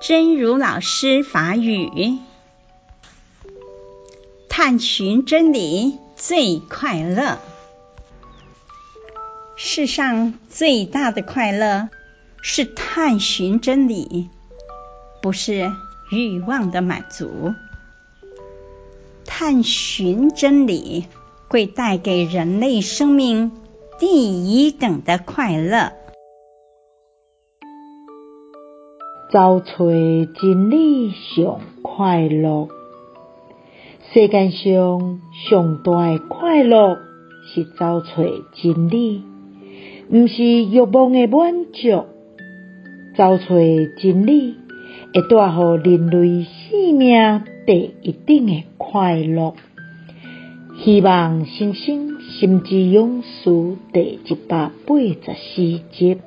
真如老师法语，探寻真理最快乐。世上最大的快乐是探寻真理，不是欲望的满足。探寻真理会带给人类生命第一等的快乐。找找真理上快乐，世间上上大的快乐是找找真理，不是欲望的满足。找找真理会带给人类生命第一等的快乐。希望新生心之勇士第一百八十四集。